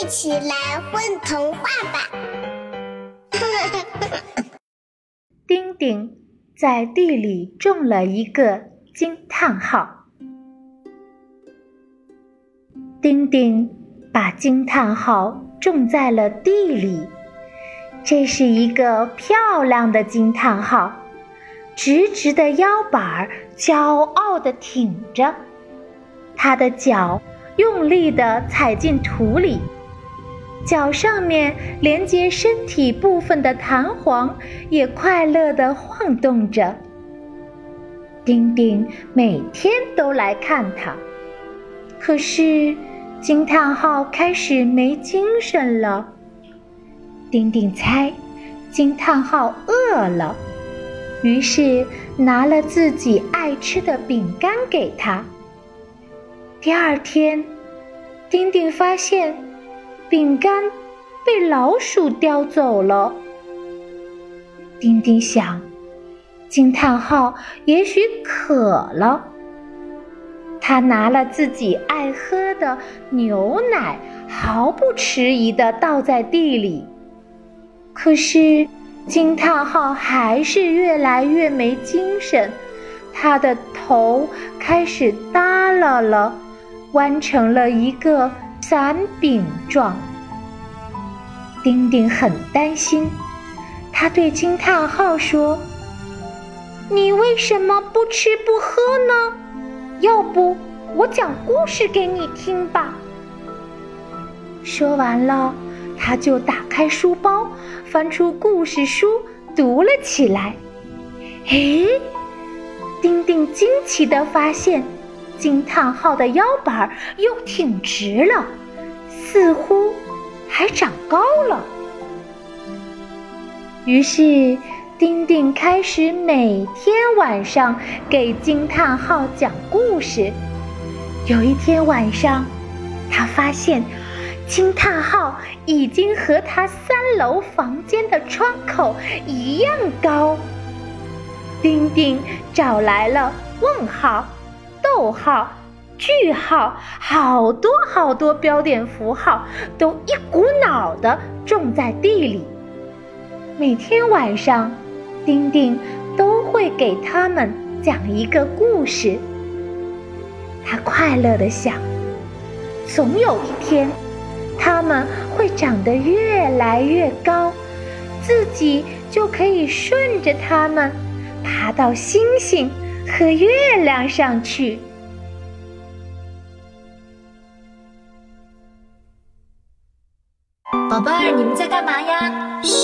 一起来混童话吧！丁丁在地里种了一个惊叹号。丁丁把惊叹号种在了地里，这是一个漂亮的惊叹号，直直的腰板儿骄傲地挺着，他的脚用力地踩进土里。脚上面连接身体部分的弹簧也快乐地晃动着。丁丁每天都来看它，可是惊叹号开始没精神了。丁丁猜惊叹号饿了，于是拿了自己爱吃的饼干给他。第二天，丁丁发现。饼干被老鼠叼走了。丁丁想，惊叹号也许渴了。他拿了自己爱喝的牛奶，毫不迟疑地倒在地里。可是惊叹号还是越来越没精神，他的头开始耷拉了，弯成了一个。伞柄状，丁丁很担心。他对惊叹号说：“你为什么不吃不喝呢？要不我讲故事给你听吧。”说完了，他就打开书包，翻出故事书读了起来。诶，丁丁惊奇地发现。惊叹号的腰板又挺直了，似乎还长高了。于是，丁丁开始每天晚上给惊叹号讲故事。有一天晚上，他发现惊叹号已经和他三楼房间的窗口一样高。丁丁找来了问号。逗号、句号，好多好多标点符号都一股脑的种在地里。每天晚上，丁丁都会给他们讲一个故事。他快乐的想，总有一天，他们会长得越来越高，自己就可以顺着它们爬到星星。和月亮上去，宝贝儿，你们在干嘛呀？嘘。